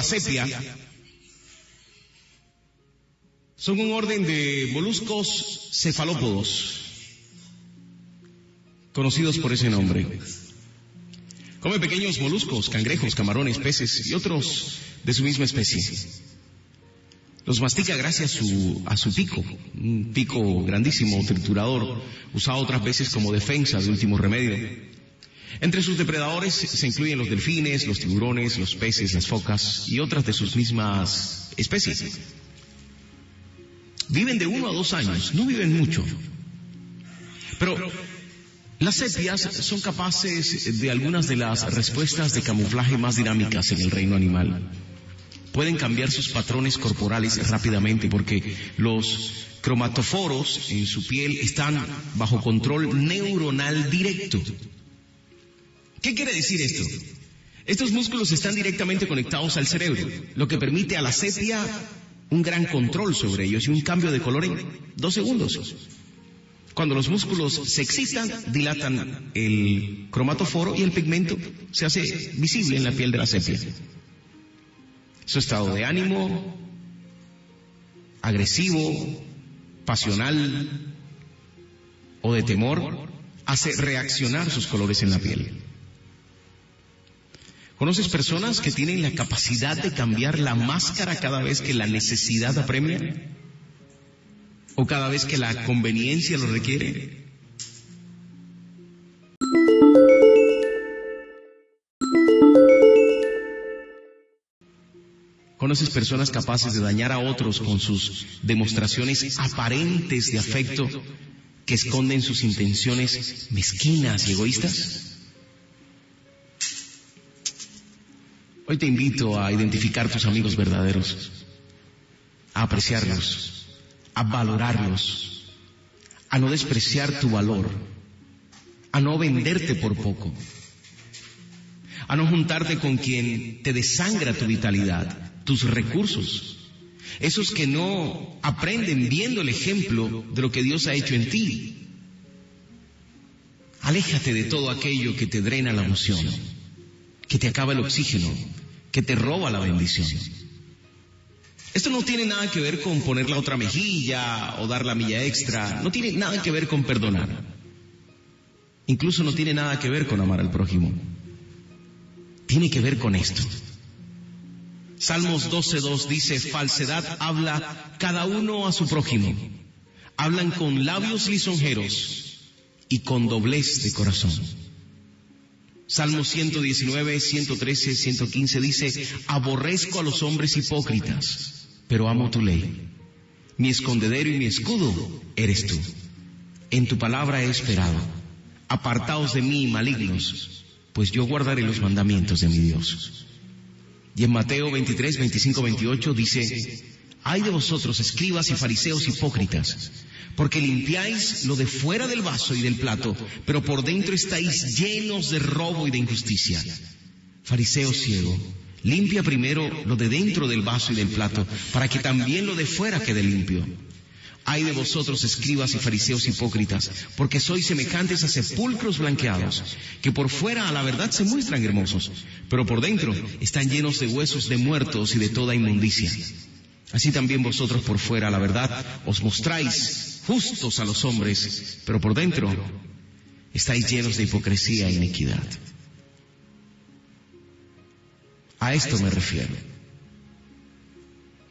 La sepia son un orden de moluscos cefalópodos, conocidos por ese nombre. Come pequeños moluscos, cangrejos, camarones, peces y otros de su misma especie. Los mastica gracias a su, a su pico, un pico grandísimo, triturador, usado otras veces como defensa de último remedio. Entre sus depredadores se incluyen los delfines, los tiburones, los peces, las focas y otras de sus mismas especies. Viven de uno a dos años, no viven mucho. Pero las sepias son capaces de algunas de las respuestas de camuflaje más dinámicas en el reino animal. Pueden cambiar sus patrones corporales rápidamente porque los cromatoforos en su piel están bajo control neuronal directo. ¿Qué quiere decir esto? Estos músculos están directamente conectados al cerebro, lo que permite a la sepia un gran control sobre ellos y un cambio de color en dos segundos. Cuando los músculos se excitan, dilatan el cromatoforo y el pigmento se hace visible en la piel de la sepia. Su estado de ánimo, agresivo, pasional o de temor, hace reaccionar sus colores en la piel. ¿Conoces personas que tienen la capacidad de cambiar la máscara cada vez que la necesidad apremia? ¿O cada vez que la conveniencia lo requiere? ¿Conoces personas capaces de dañar a otros con sus demostraciones aparentes de afecto que esconden sus intenciones mezquinas y egoístas? Hoy te invito a identificar tus amigos verdaderos, a apreciarlos, a valorarlos, a no despreciar tu valor, a no venderte por poco, a no juntarte con quien te desangra tu vitalidad, tus recursos, esos que no aprenden viendo el ejemplo de lo que Dios ha hecho en ti. Aléjate de todo aquello que te drena la emoción, que te acaba el oxígeno, que te roba la bendición. Esto no tiene nada que ver con poner la otra mejilla o dar la milla extra, no tiene nada que ver con perdonar. Incluso no tiene nada que ver con amar al prójimo. Tiene que ver con esto. Salmos 12.2 dice, falsedad habla cada uno a su prójimo. Hablan con labios lisonjeros y con doblez de corazón. Salmos 119, 113, 115 dice, aborrezco a los hombres hipócritas, pero amo tu ley. Mi escondedero y mi escudo eres tú. En tu palabra he esperado. Apartaos de mí, malignos, pues yo guardaré los mandamientos de mi Dios. Y en Mateo 23, 25, 28 dice, hay de vosotros, escribas y fariseos hipócritas, porque limpiáis lo de fuera del vaso y del plato, pero por dentro estáis llenos de robo y de injusticia. Fariseo ciego, limpia primero lo de dentro del vaso y del plato, para que también lo de fuera quede limpio. Hay de vosotros, escribas y fariseos hipócritas, porque sois semejantes a sepulcros blanqueados, que por fuera a la verdad se muestran hermosos, pero por dentro están llenos de huesos de muertos y de toda inmundicia. Así también vosotros por fuera a la verdad os mostráis justos a los hombres, pero por dentro estáis llenos de hipocresía e iniquidad. A esto me refiero.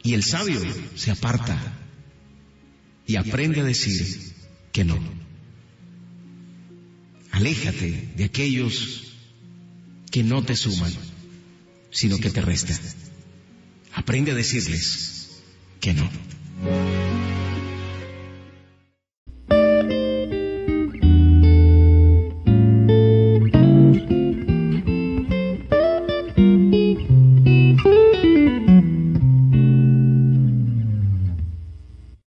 Y el sabio se aparta y aprende a decir que no. Aléjate de aquellos que no te suman, sino que te restan. Aprende a decirles que no.